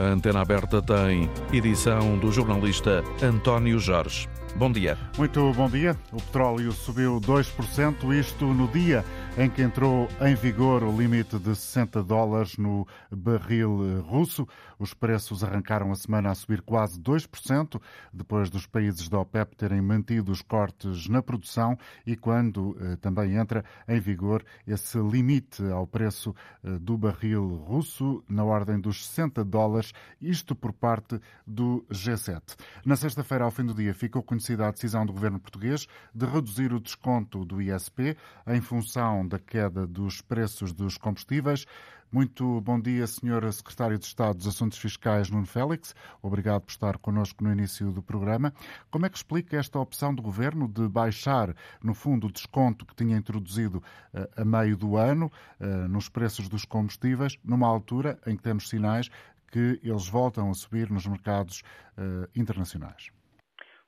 A antena aberta tem edição do jornalista António Jorge. Bom dia. Muito bom dia. O petróleo subiu 2%, isto no dia em que entrou em vigor o limite de 60 dólares no barril russo. Os preços arrancaram a semana a subir quase 2%, depois dos países da OPEP terem mantido os cortes na produção e quando eh, também entra em vigor esse limite ao preço eh, do barril russo, na ordem dos 60 dólares, isto por parte do G7. Na sexta-feira, ao fim do dia, ficou conhecida a decisão do governo português de reduzir o desconto do ISP em função da queda dos preços dos combustíveis. Muito bom dia, Sr. Secretário de Estado dos Assuntos Fiscais, Nuno Félix. Obrigado por estar connosco no início do programa. Como é que explica esta opção do Governo de baixar, no fundo, o desconto que tinha introduzido uh, a meio do ano uh, nos preços dos combustíveis, numa altura em que temos sinais que eles voltam a subir nos mercados uh, internacionais?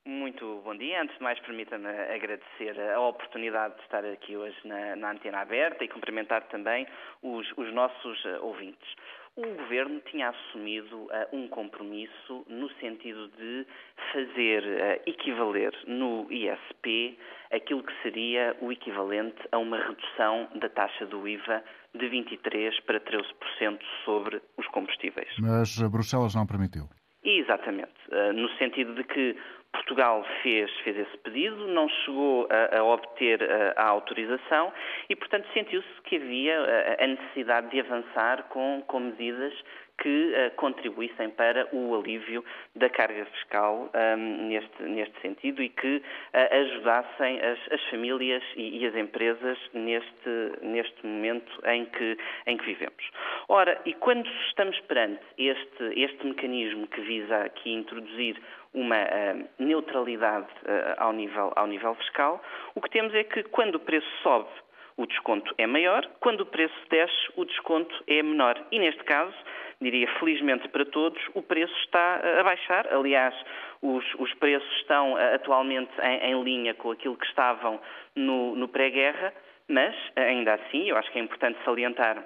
Muito bom dia. Antes de mais, permita-me agradecer a oportunidade de estar aqui hoje na, na antena aberta e cumprimentar também os, os nossos uh, ouvintes. O Governo tinha assumido uh, um compromisso no sentido de fazer uh, equivaler no ISP aquilo que seria o equivalente a uma redução da taxa do IVA de 23% para 13% sobre os combustíveis. Mas Bruxelas não permitiu. Exatamente, no sentido de que Portugal fez, fez esse pedido, não chegou a, a obter a, a, autorização e, portanto, sentiu-se que havia a, a, necessidade de avançar com, com medidas que uh, contribuíssem para o alívio da carga fiscal um, neste, neste sentido e que uh, ajudassem as, as famílias e, e, as empresas neste, neste momento em que, em que vivemos. Ora, e quando estamos perante este, este mecanismo que visa aqui introduzir uma uh, neutralidade uh, ao, nível, ao nível fiscal, o que temos é que quando o preço sobe, o desconto é maior, quando o preço desce, o desconto é menor. E neste caso, diria felizmente para todos, o preço está a baixar. Aliás, os, os preços estão uh, atualmente em, em, linha com aquilo que estavam no, no pré-guerra, mas ainda assim, eu acho que é importante salientar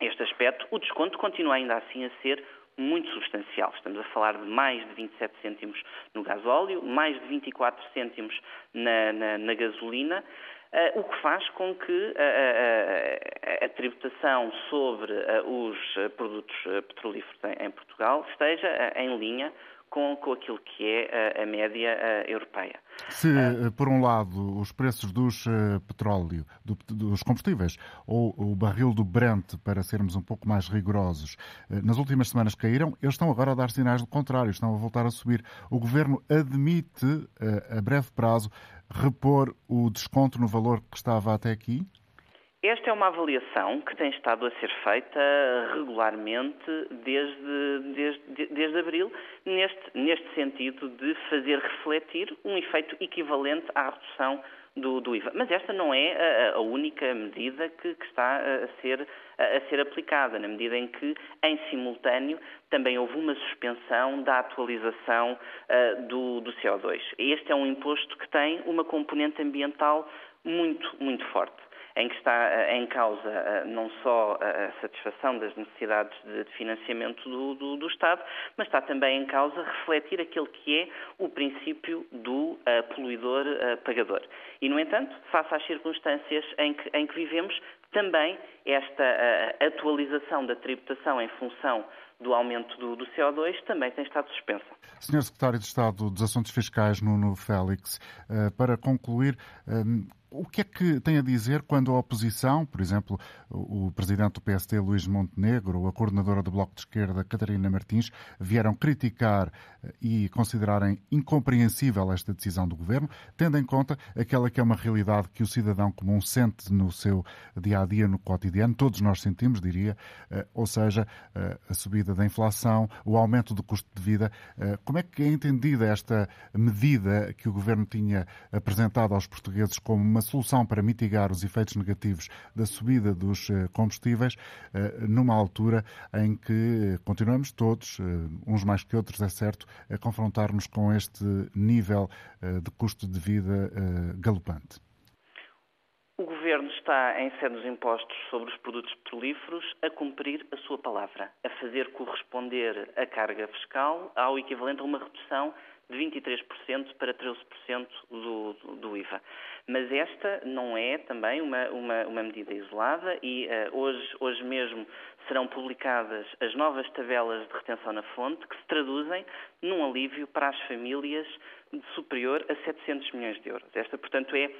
este aspecto, o desconto continua ainda assim a ser muito substancial. Estamos a falar de mais de 27 cêntimos no gasóleo, mais de 24 cêntimos na, na, na gasolina, uh, o que faz com que uh, uh, a tributação sobre os produtos petrolíferos em Portugal esteja em linha com, com aquilo que é a, a média a, europeia. Se, uh, por um lado, os preços dos uh, petróleo, do, dos combustíveis, ou o barril do Brent, para sermos um pouco mais rigorosos, uh, nas últimas semanas caíram, eles estão agora a dar sinais do contrário, estão a voltar a subir. O Governo admite, a breve prazo, repor o desconto no valor que estava até aqui? Esta é uma avaliação que tem estado a ser feita regularmente desde, desde, desde abril, neste, neste sentido de fazer refletir um efeito equivalente à redução do, do IVA. Mas esta não é a, a única medida que, que, está a ser, a, ser aplicada, na medida em que, em simultâneo, também houve uma suspensão da atualização uh, do, do CO2. Este é um imposto que tem uma componente ambiental muito, muito forte em que está eh, em causa eh, não só a satisfação das necessidades de financiamento do, do, do Estado, mas está também em causa refletir aquele que é o princípio do uh, poluidor uh, pagador. E, no entanto, face às circunstâncias em que, em que vivemos, também esta atualização da tributação em função do aumento do, do, CO2 também tem estado suspensa. Senhor Secretário de Estado dos Assuntos Fiscais, Nuno Félix, para concluir, o que é que tem a dizer quando a oposição, por exemplo, o presidente do PST, Luís Montenegro, ou a coordenadora do Bloco de Esquerda, Catarina Martins, vieram criticar eh, e considerarem incompreensível esta decisão do governo, tendo em conta aquela que é uma realidade que o cidadão comum sente no seu dia a dia, no cotidiano, todos nós sentimos, diria, eh, ou seja, eh, a subida da inflação, o aumento do custo de vida. Como é que é entendida esta medida que o governo tinha apresentado aos portugueses como uma solução para mitigar os efeitos negativos da subida dos eh, combustíveis, eh, numa altura em que continuamos todos, eh, uns mais que outros, é certo, a confrontar-nos com este nível de custo de vida galopante? O Governo está, em sede dos impostos sobre os produtos petrolíferos, a cumprir a sua palavra, a fazer corresponder a carga fiscal ao equivalente a uma redução de 23% para 13% do, do, IVA. Mas esta não é também uma, uma, uma medida isolada e uh, hoje, hoje mesmo serão publicadas as novas tabelas de retenção na fonte que se traduzem num alívio para as famílias superior a 700 milhões de euros. Esta, portanto, é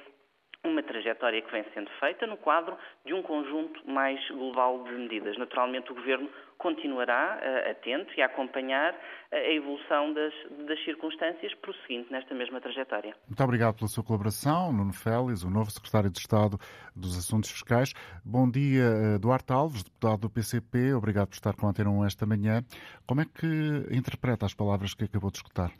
uma trajetória que vem sendo feita no quadro de um conjunto mais global de medidas. Naturalmente, o Governo continuará uh, atento e a acompanhar a evolução das, das, circunstâncias, prosseguindo nesta mesma trajetória. Muito obrigado pela sua colaboração, Nuno Félix, o novo Secretário de Estado dos Assuntos Fiscais. Bom dia, uh, Duarte Alves, deputado do PCP. Obrigado por estar com a Antena 1 esta manhã. Como é que interpreta as palavras que acabou de escutar?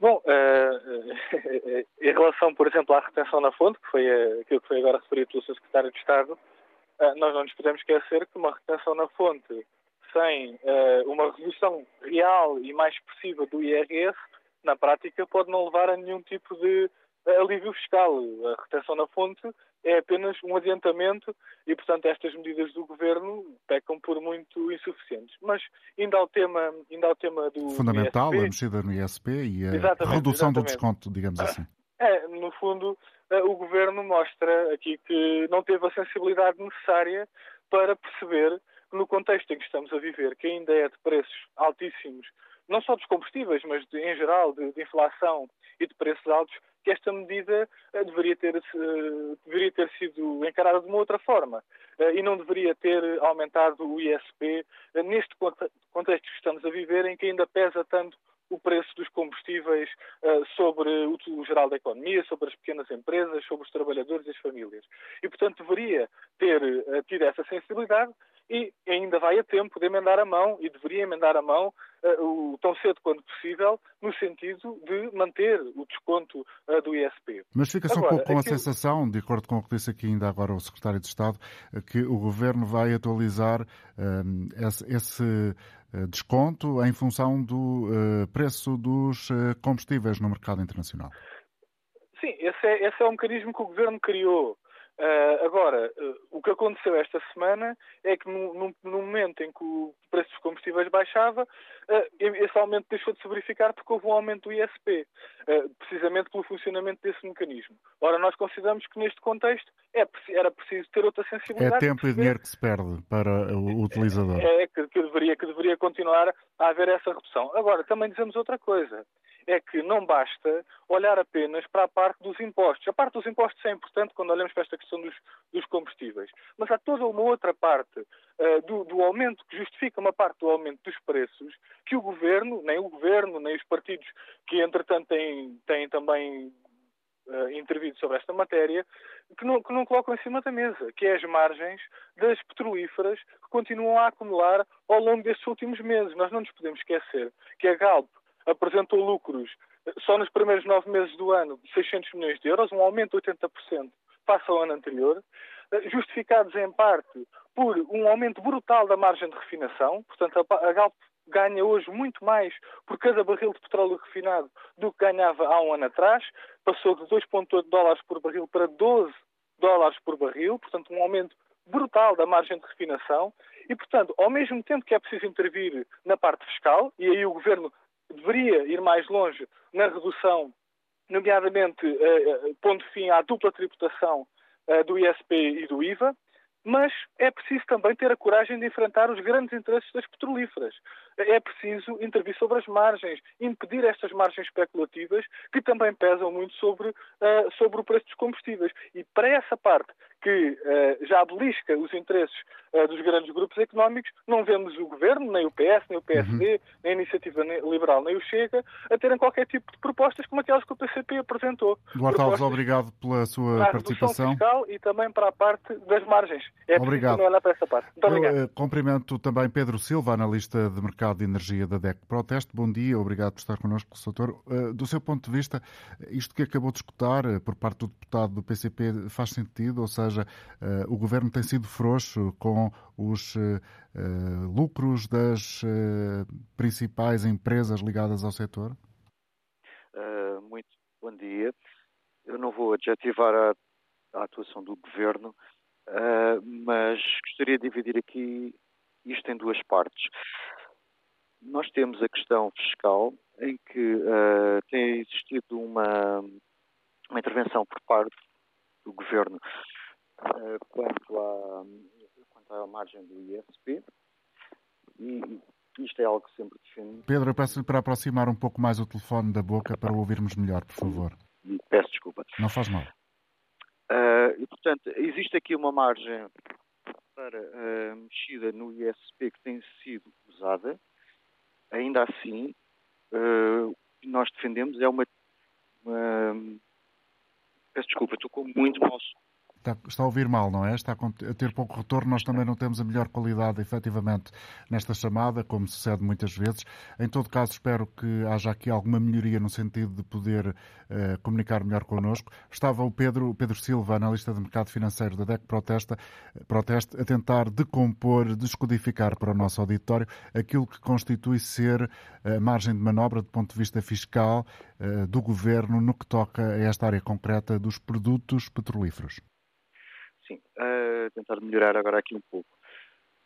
Bom, uh, em relação, por exemplo, à retenção na fonte, que foi uh, aquilo que foi agora referido pelo Sr. Secretário de Estado, uh, nós não nos podemos esquecer que uma retenção na fonte sem uma redução real e mais expressiva do IRS, na prática, pode não levar a nenhum tipo de alívio fiscal. A retenção na fonte é apenas um adiantamento e, portanto, estas medidas do governo pecam por muito insuficientes. Mas, ainda ao tema, ainda ao tema do. Fundamental, ISP, a mexida no ISP e a exatamente, redução exatamente. do desconto, digamos assim. É, no fundo, eh, o governo mostra aqui que não teve a sensibilidade necessária para perceber no contexto em que estamos a viver, que ainda é de preços altíssimos, não só dos combustíveis, mas de, em geral de, de inflação e de preços altos, que esta medida uh, deveria, ter, uh, deveria ter sido encarada de uma outra forma uh, e não deveria ter aumentado o ISP neste contexto que estamos a viver, em que ainda pesa tanto o preço dos combustíveis sobre o geral da economia, sobre as pequenas empresas, sobre os trabalhadores e as famílias. E, portanto, deveria ter tido essa sensibilidade e ainda vai a tempo de emendar a mão e deveria emendar a mão uh, o, tão cedo quanto possível no sentido de manter o desconto uh, do ISP. Mas fica-se um pouco com aquilo... a sensação, de acordo com o que disse aqui ainda agora o Secretário de Estado, que o Governo vai atualizar uh, esse, esse desconto em função do preço dos combustíveis no mercado internacional. Sim, esse é, esse é um mecanismo que o Governo criou Uh, agora, uh, o que aconteceu esta semana é que no, no, no, momento em que o preço dos combustíveis baixava, uh, esse aumento deixou de se verificar porque houve um aumento do ISP, precisamente pelo funcionamento desse mecanismo. Ora, nós consideramos que neste contexto é, era preciso ter outra sensibilidade. É tempo e dinheiro que se perde para o utilizador. É, é que, que, deveria, que deveria continuar a haver essa redução. Agora, também dizemos outra coisa é que não basta olhar apenas para a parte dos impostos. A parte dos impostos é importante quando olhamos para esta questão dos, dos combustíveis, mas há toda uma outra parte uh, do, do, aumento que justifica uma parte do aumento dos preços que o governo, nem o governo, nem os partidos que entretanto têm, têm também uh, intervido sobre esta matéria, que não, que não colocam em cima da mesa, que é as margens das petrolíferas que continuam a acumular ao longo destes últimos meses. Nós não nos podemos esquecer que a Galp apresentou lucros só nos primeiros nove meses do ano de 600 milhões de euros, um aumento de 80% face ao ano anterior, eh, justificados em parte por um aumento brutal da margem de refinação, portanto a Galp ganha hoje muito mais por cada barril de petróleo refinado do que ganhava há um ano atrás, passou de 2,8 dólares por barril para 12 dólares por barril, portanto um aumento brutal da margem de refinação. E, portanto, ao mesmo tempo que é preciso intervir na parte fiscal, e aí o Governo deveria ir mais longe na redução, nomeadamente uh, pondo fim à dupla tributação uh, do ISP e do IVA, mas é preciso também ter a coragem de enfrentar os grandes interesses das petrolíferas. É preciso intervir sobre as margens, impedir estas margens especulativas que também pesam muito sobre, uh, sobre o preço dos combustíveis. E para essa parte que uh, já belisca os interesses uh, dos grandes grupos económicos, não vemos o Governo, nem o PS, nem o PSD, uhum. nem a Iniciativa Liberal, nem o Chega, a terem qualquer tipo de propostas como aquelas que o PCP apresentou. Duarte Alves, obrigado pela sua para participação. fiscal e também para a parte das margens. É obrigado. olhar para essa parte. Muito obrigado. Eu, uh, cumprimento também Pedro Silva, analista de mercado de energia da DEC Proteste. Bom dia, obrigado por estar connosco, doutor. do seu ponto de vista, isto que acabou de escutar por parte do deputado do PCP faz sentido? Ou seja, seja, eh, o governo tem sido frouxo com os eh, eh, lucros das principais empresas ligadas ao setor? muito bom dia. Eu não vou adjetivar a à atuação do governo, mas gostaria de dividir aqui isto em duas partes. Nós temos a questão fiscal, em que uh, tem existido uma, uma intervenção por parte do governo quanto, à, quanto à margem do ISP, e isto é algo que sempre defendo. Pedro, eu peço-lhe para aproximar um pouco mais o telefone da boca para o ouvirmos melhor, por favor. Peço desculpa. Não faz mal. Uh, e, portanto, existe aqui uma margem para uh, mexida no ISP que tem sido usada. Ainda assim, uh, nós defendemos é uma. uma... Peço desculpa, estou com muito mau som. Está, está, a ouvir mal, não é? Está a ter pouco retorno. Nós também não temos a melhor qualidade, efetivamente, nesta chamada, como sucede muitas vezes. Em todo caso, espero que haja aqui alguma melhoria no sentido de poder uh, comunicar melhor connosco. Estava o Pedro, Pedro Silva, analista de mercado financeiro da DEC Protesta, Proteste, a tentar decompor, descodificar para o nosso auditório aquilo que constitui ser a margem de manobra do ponto de vista fiscal uh, do governo no que toca a esta área concreta dos produtos petrolíferos. Sim, uh, tentar melhorar agora aqui um pouco.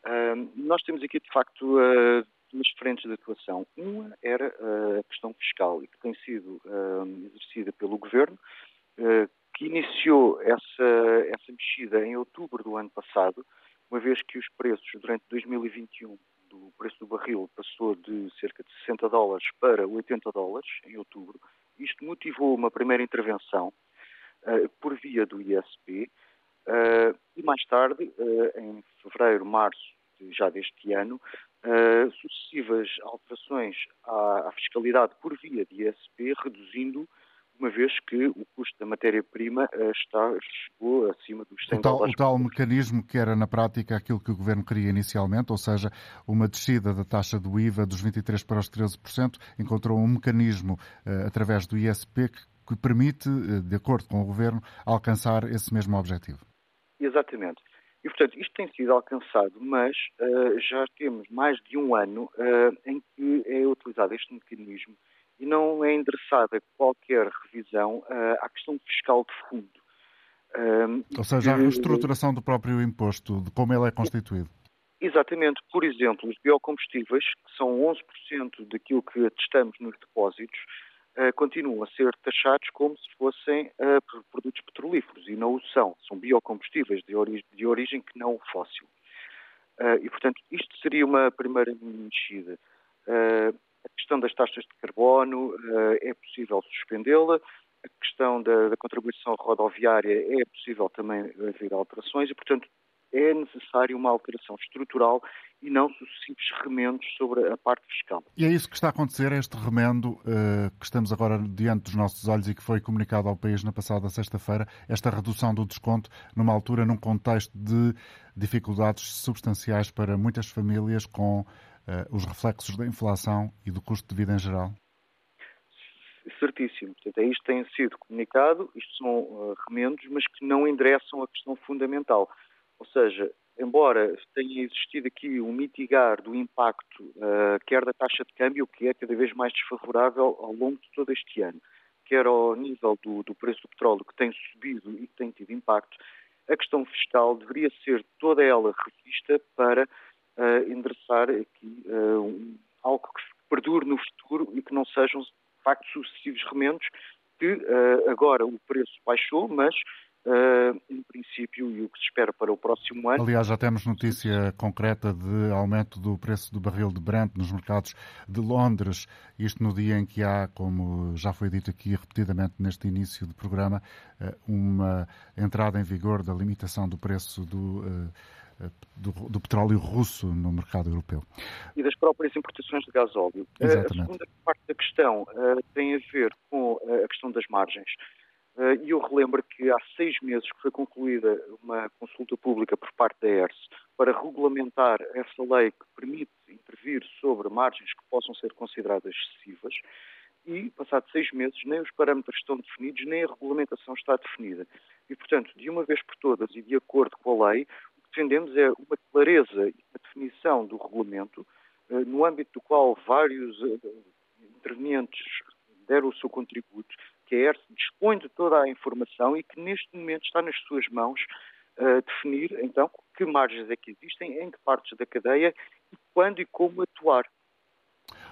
Uh, nós temos aqui, de facto, uh, duas frentes de atuação. Uma era a questão fiscal, e que tem sido exercida pelo Governo, que iniciou essa, essa mexida em outubro do ano passado, uma vez que os preços durante 2021 do preço do barril passou de cerca de 60 dólares para 80 dólares em outubro. Isto motivou uma primeira intervenção por via do ISP, Uh, e mais tarde, uh, em fevereiro, março de, já deste ano, uh, sucessivas alterações à, à, fiscalidade por via de ISP, reduzindo, uma vez que o custo da matéria-prima está, chegou acima dos 100 o tal, dólares. O tal mecanismo que era na prática aquilo que o Governo queria inicialmente, ou seja, uma descida da taxa do IVA dos 23% para os 13%, encontrou um mecanismo através do ISP que, que permite, de acordo com o Governo, alcançar esse mesmo objetivo. Exatamente. E, portanto, isto tem sido alcançado, mas uh, já temos mais de um ano uh, em que é utilizado este mecanismo e não é endereçada qualquer revisão uh, à questão fiscal de fundo. Ou seja, a reestruturação do próprio imposto, de como ele é constituído. Exatamente. Por exemplo, os biocombustíveis, que são 11% daquilo que atestamos nos depósitos, continuam a ser taxados como se fossem uh, produtos petrolíferos e não o são. São biocombustíveis de, ori de origem que não fóssil. Uh, e, portanto, isto seria uma primeira mexida. a questão das taxas de carbono é possível suspendê-la. A questão da, da contribuição rodoviária é possível também haver alterações e, portanto, é necessária uma alteração estrutural e não sucessivos remendos sobre a parte fiscal. E é isso que está a acontecer, este remendo uh, que estamos agora diante dos nossos olhos e que foi comunicado ao país na passada sexta-feira, esta redução do desconto numa altura, num contexto de dificuldades substanciais para muitas famílias com uh, os reflexos da inflação e do custo de vida em geral? Certíssimo. Portanto, é isto tem sido comunicado, isto são uh, remendos, mas que não endereçam a questão fundamental ou seja, embora tenha existido aqui um mitigar do impacto, uh, quer da taxa de câmbio, que é cada vez mais desfavorável ao longo de todo este ano, quer ao nível do, do preço do petróleo, que tem subido e que tem tido impacto, a questão fiscal deveria ser toda ela revista para uh, endereçar aqui uh, um, algo que perdure no futuro e que não sejam, de facto, sucessivos remendos, que agora o preço baixou, mas Uh, em princípio, e o que se espera para o próximo ano. Aliás, já temos notícia concreta de aumento do preço do barril de Brent nos mercados de Londres, isto no dia em que há, como já foi dito aqui repetidamente neste início do programa, uh, uma entrada em vigor da limitação do preço do. Uh, do, do, petróleo russo no mercado europeu. E das próprias importações de gasóleo. Exatamente. A segunda parte da questão tem a ver com a questão das margens. Eh, e eu relembro que há seis meses que foi concluída uma consulta pública por parte da ERS para regulamentar essa lei que permite intervir sobre margens que possam ser consideradas excessivas e, passados seis meses, nem os parâmetros estão definidos, nem a regulamentação está definida. E, portanto, de uma vez por todas e de acordo com a lei, o que defendemos é uma clareza e uma definição do regulamento, eh, no âmbito do qual vários eh, intervenientes deram o seu contributo, quer, dispõe de toda a informação e que neste momento está nas suas mãos uh, definir então que margens é que existem, em que partes da cadeia e quando e como atuar.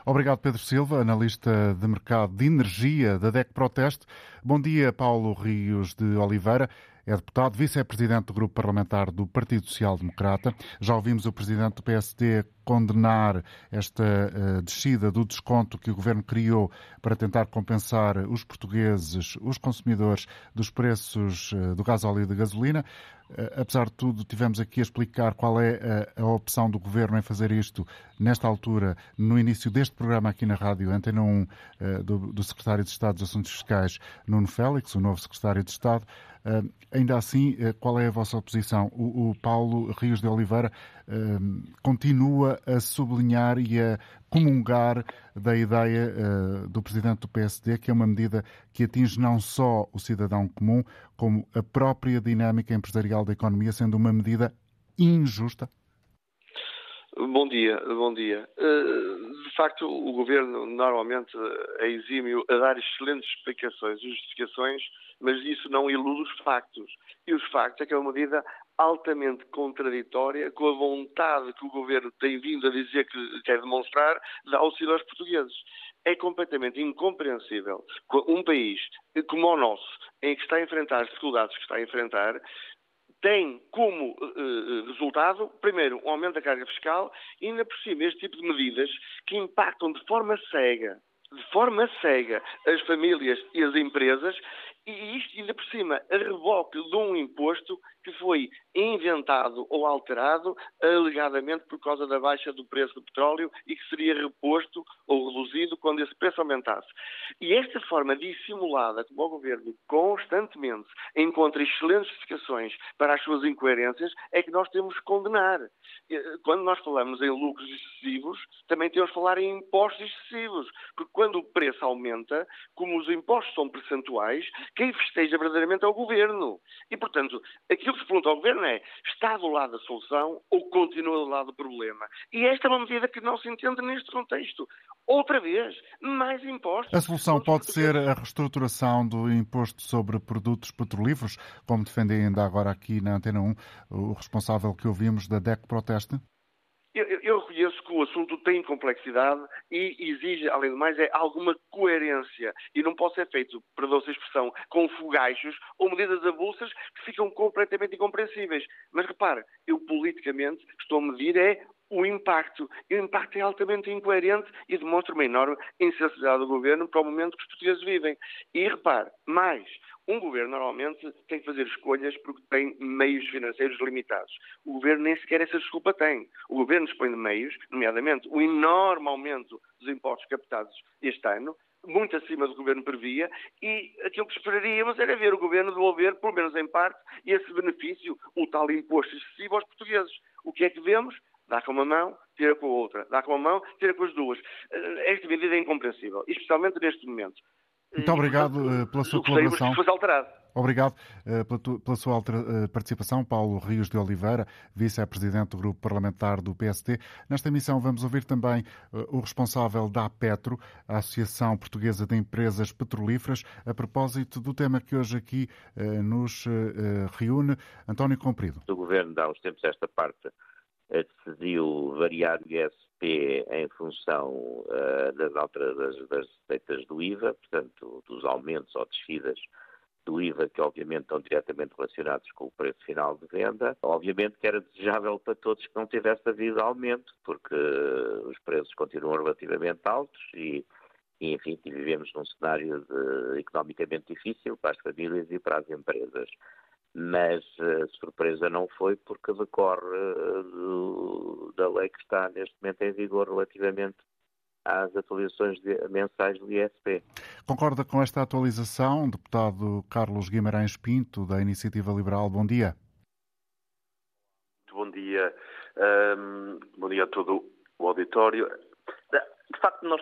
Obrigado, Pedro Silva, analista de mercado de energia da DEC Proteste. Bom dia, Paulo Rios de Oliveira. É deputado, vice-presidente do grupo parlamentar do Partido Social Democrata. Já ouvimos o presidente do PSD condenar esta uh, descida do desconto que o governo criou para tentar compensar os portugueses, os consumidores, dos preços uh, do gás óleo e da gasolina. Uh, apesar de tudo, tivemos aqui a explicar qual é a, a, opção do governo em fazer isto nesta altura, no início deste programa aqui na rádio, Antena 1, do, do secretário de Estado dos Assuntos Fiscais, Nuno Félix, o novo secretário de Estado. Ainda assim, qual é a vossa oposição? O, o Paulo Rios de Oliveira uh, continua a sublinhar e a comungar da ideia do presidente do PSD, que é uma medida que atinge não só o cidadão comum, como a própria dinâmica empresarial da economia, sendo uma medida injusta? Bom dia, bom dia. De facto, o governo normalmente é exímio a dar excelentes explicações, justificações mas isso não ilude os factos. E os factos é que é uma medida altamente contraditória com a vontade que o governo tem vindo a dizer que quer demonstrar de auxílio aos portugueses. É completamente incompreensível um país como o nosso, em que está a enfrentar as dificuldades que está a enfrentar, tem como uh, resultado, primeiro, um aumento da carga fiscal e, ainda por cima, este tipo de medidas que impactam de forma cega de forma cega as famílias e as empresas e isto ainda por cima a reboque de um imposto que foi inventado ou alterado alegadamente por causa da baixa do preço do petróleo e que seria reposto ou reduzido quando esse preço aumentasse. E esta forma dissimulada como o governo constantemente encontra excelentes justificações para as suas incoerências é que nós temos que condenar. Quando nós falamos em lucros excessivos, também temos que falar em impostos excessivos, porque quando o preço aumenta, como os impostos são percentuais, quem festeja verdadeiramente é o governo. E, portanto, aquilo que se pergunta ao Governo é está do lado da solução ou continua do lado do problema? E esta é uma medida que não se entende neste contexto. Outra vez, mais impostos. A solução pode ser a reestruturação do imposto sobre produtos petrolíferos, como defende ainda agora aqui na Antena 1 o responsável que ouvimos da DEC Proteste? Eu, eu, reconheço que o assunto tem complexidade e exige, além de mais, é alguma coerência. E não pode ser feito, perdoa-se a expressão, com fogachos ou medidas avulsas que ficam completamente incompreensíveis. Mas repare, eu politicamente estou a medir é o impacto. E o impacto é altamente incoerente e demonstra uma enorme insensibilidade do governo para o momento que os portugueses vivem. E repare, mais, um governo normalmente tem que fazer escolhas porque tem meios financeiros limitados. O governo nem sequer essa desculpa tem. O governo dispõe de meios, nomeadamente o enorme aumento dos impostos captados este ano, muito acima do que o governo previa, e aquilo que esperaríamos era ver o governo devolver, pelo menos em parte, esse benefício, o tal imposto excessivo aos portugueses. O que é que vemos? Dá com uma mão, tira com a outra. Dá com uma mão, tira com as duas. Eh, esta medida é incompreensível, especialmente neste momento. Muito obrigado e, pela sua colaboração. Que alterado. Obrigado uh, pela, sua uh, participação, Paulo Rios de Oliveira, vice-presidente do grupo parlamentar do PST. Nesta emissão vamos ouvir também o responsável da APETRO, a Associação Portuguesa de Empresas Petrolíferas, a propósito do tema que hoje aqui nos reúne. António Comprido. O Governo dá uns tempos esta parte decidiu variar o ISP em função uh, das, das, das receitas do IVA, portanto, dos aumentos ou descidas do IVA, que obviamente estão diretamente relacionados com o preço final de venda. Obviamente que era desejável para todos que não tivesse havido aumento, porque os preços continuam relativamente altos e, e enfim, vivemos num cenário de, economicamente difícil para as famílias e para as empresas mas a surpresa não foi porque decorre eh, do, da lei que está neste momento em vigor relativamente às atualizações de, mensais do ISP. Concorda com esta atualização, deputado Carlos Guimarães Pinto, da Iniciativa Liberal? Bom dia. Muito bom dia. Um, bom dia a todo o auditório. De facto, nós,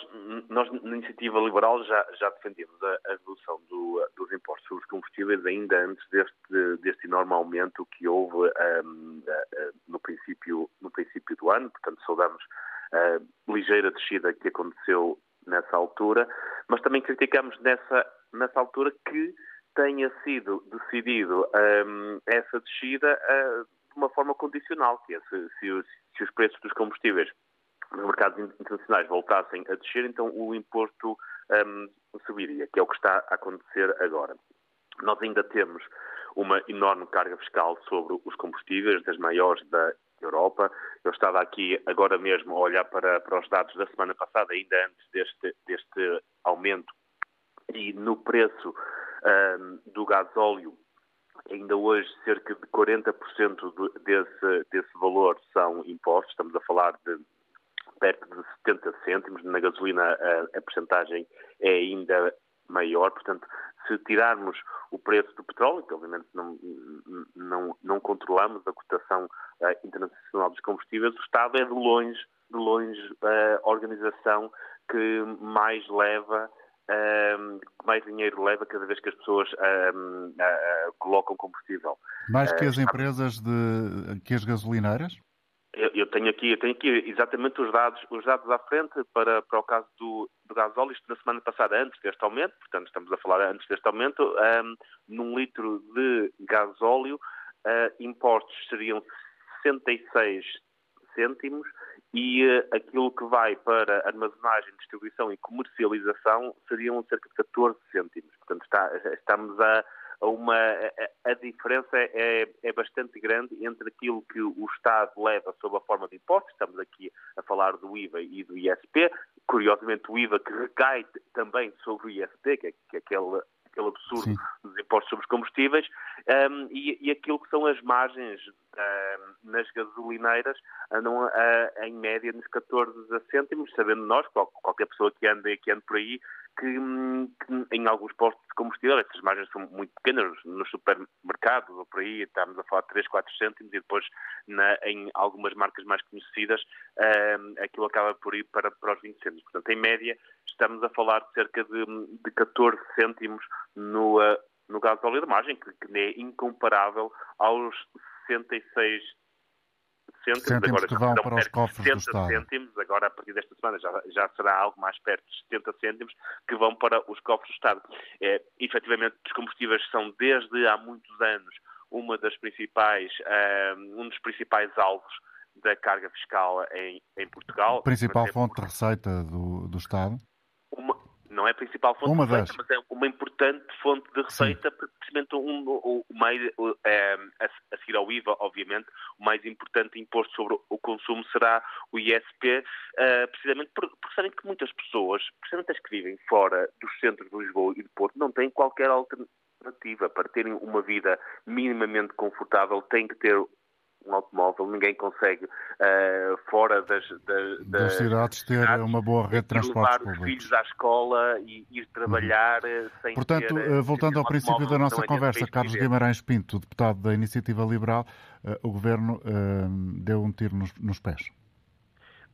nós na Iniciativa Liberal já, já defendemos a, a redução do, dos impostos sobre os combustíveis ainda antes deste, deste enorme aumento que houve um, no, princípio, no princípio do ano. Portanto, saudamos a ligeira descida que aconteceu nessa altura, mas também criticamos nessa nessa altura, que tenha sido decidido um, essa descida uh, de uma forma condicional, que é se, se, se, os, preços dos combustíveis nos mercados internacionais voltassem a descer, então o imposto um, subiria, que é o que está a acontecer agora. Nós ainda temos uma enorme carga fiscal sobre os combustíveis, das maiores da Europa. Eu estava aqui agora mesmo a olhar para, para os dados da semana passada, ainda antes deste, deste aumento, e no preço um, do gasóleo, ainda hoje cerca de 40% desse, desse valor são impostos, estamos a falar de perto de 70 cêntimos, na gasolina a, a percentagem é ainda maior, portanto, se tirarmos o preço do petróleo, que obviamente não, não, não controlamos a cotação uh, internacional dos combustíveis, o Estado é de longe, de longe a organização que mais leva uh, mais dinheiro leva cada vez que as pessoas uh, colocam combustível. Mais que as empresas de que as gasolineiras? Eu, eu, tenho aqui, eu tenho aqui exatamente os dados, os dados à frente para, para o caso do, do gasóleo, isto na semana passada, antes deste aumento, portanto estamos a falar antes deste aumento, um, num litro de gasóleo, uh, impostos seriam 66 cêntimos e uh, aquilo que vai para armazenagem, distribuição e comercialização seriam cerca de 14 cêntimos. Portanto, está, estamos a uma, a, a diferença é, é, bastante grande entre aquilo que o Estado leva sob a forma de impostos, estamos aqui a falar do IVA e do ISP, curiosamente o IVA que recai também sobre o ISP, que é, que é aquele aquele absurdo Sim. dos impostos sobre os combustíveis, um, e, e, aquilo que são as margens um, nas gasolineiras andam a, a, em média nos 14 cêntimos, sabendo nós, qualquer pessoa que ande, que ande por aí, que, que, em alguns postos de combustível essas margens são muito pequenas, nos supermercados ou por aí estamos a falar de 3, 4 cêntimos e depois na, em algumas marcas mais conhecidas um, aquilo acaba por ir para, para os 20 cêntimos. Portanto, em média, estamos a falar de cerca de, de 14 cêntimos no, uh, no gás de óleo de margem, que, que é incomparável aos 66 cêntimos, cêntimos agora que vão para os cofres 70 do Estado. cêntimos, agora a partir desta semana já, já será algo mais perto de 70 cêntimos que vão para os cofres do Estado. É, efetivamente, os combustíveis são desde há muitos anos uma das principais, um, um dos principais alvos da carga fiscal em, em Portugal. Principal fonte de receita do, do Estado? Uma, não é a principal fonte uma de receita, das. mas é uma importante fonte de receita, Sim. precisamente um, o, o mais, é, a, seguir ao IVA, obviamente, o mais importante imposto sobre o consumo será o ISP, uh, eh, precisamente por, por sabem que muitas pessoas, precisamente as que vivem fora dos centros de Lisboa e de Porto, não têm qualquer alternativa para terem uma vida minimamente confortável, têm que ter um automóvel, ninguém consegue, uh, fora das, das, das, cidades, ter cidades, uma boa rede de transporte levar os filhos à escola e ir trabalhar uhum. sem Portanto, ter, uh, voltando ter ao princípio da nossa conversa, Carlos Guimarães Pinto, deputado da Iniciativa Liberal, uh, o Governo deu um tiro nos, nos pés.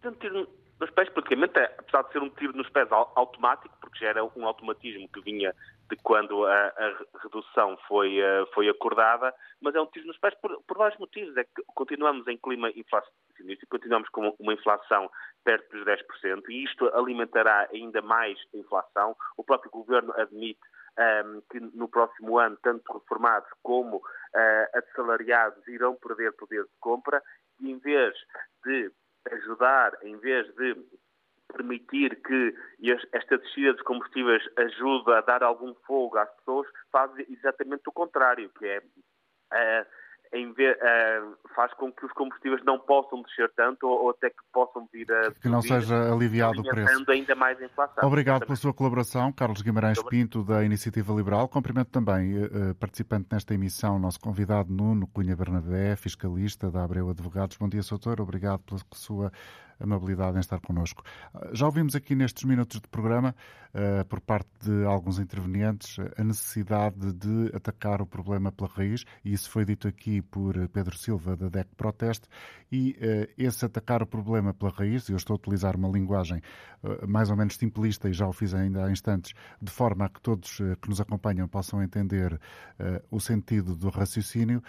Deu um tiro nos pés, praticamente, apesar de ser um tiro nos pés automático, porque já era um automatismo que vinha de quando a, a redução foi, uh, foi acordada, mas é um tiro nos pés por, por, vários motivos. É que continuamos em clima inflacionista, continuamos com uma inflação perto dos 10%, e isto alimentará ainda mais a inflação. O próprio governo admite um, ehm, que no próximo ano, tanto reformados como uh, assalariados irão perder poder de compra, e em vez de ajudar, em vez de permitir que esta descida dos combustíveis ajude a dar algum fogo às pessoas, faz exatamente o contrário, que é uh, Vez, uh, faz com que os combustíveis não possam descer tanto ou, ou até que possam vir a que não seja aliviado o preço. ainda mais a inflação. Obrigado pela sua colaboração, Carlos Guimarães Pinto da Iniciativa Liberal. Cumprimento também uh, participante nesta emissão, nosso convidado Nuno Cunha Bernabé, fiscalista da Abreu Advogados. Bom dia, Soutor. Obrigado pela sua amabilidade em estar connosco. Já ouvimos aqui nestes minutos de programa, uh, por parte de alguns intervenientes, a necessidade de atacar o problema pela raiz, e isso foi dito aqui por Pedro Silva, da DEC Proteste, e uh, esse atacar o problema pela raiz, eu estou a utilizar uma linguagem uh, mais ou menos simplista, e já o fiz ainda há instantes, de forma a que todos que nos acompanham possam entender o sentido do raciocínio,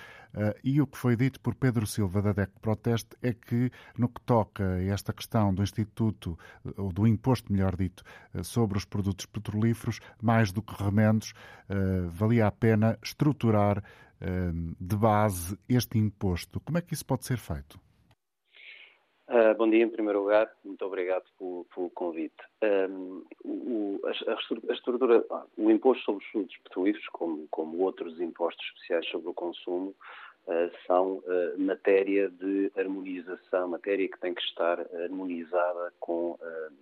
e o que foi dito por Pedro Silva, da DEC Proteste, é que no que toca a esta questão do Instituto, ou do imposto, melhor dito, sobre os produtos petrolíferos, mais do que remendos, valia a pena estruturar de base este imposto. Como é que isso pode ser feito? Uh, bom dia, em primeiro lugar, muito obrigado pelo, pelo convite. Um, o, a, a, estrutura, o imposto sobre os produtos petrolíferos, como, como outros impostos especiais sobre o consumo, são uh, matéria de harmonização, matéria que tem que estar harmonizada com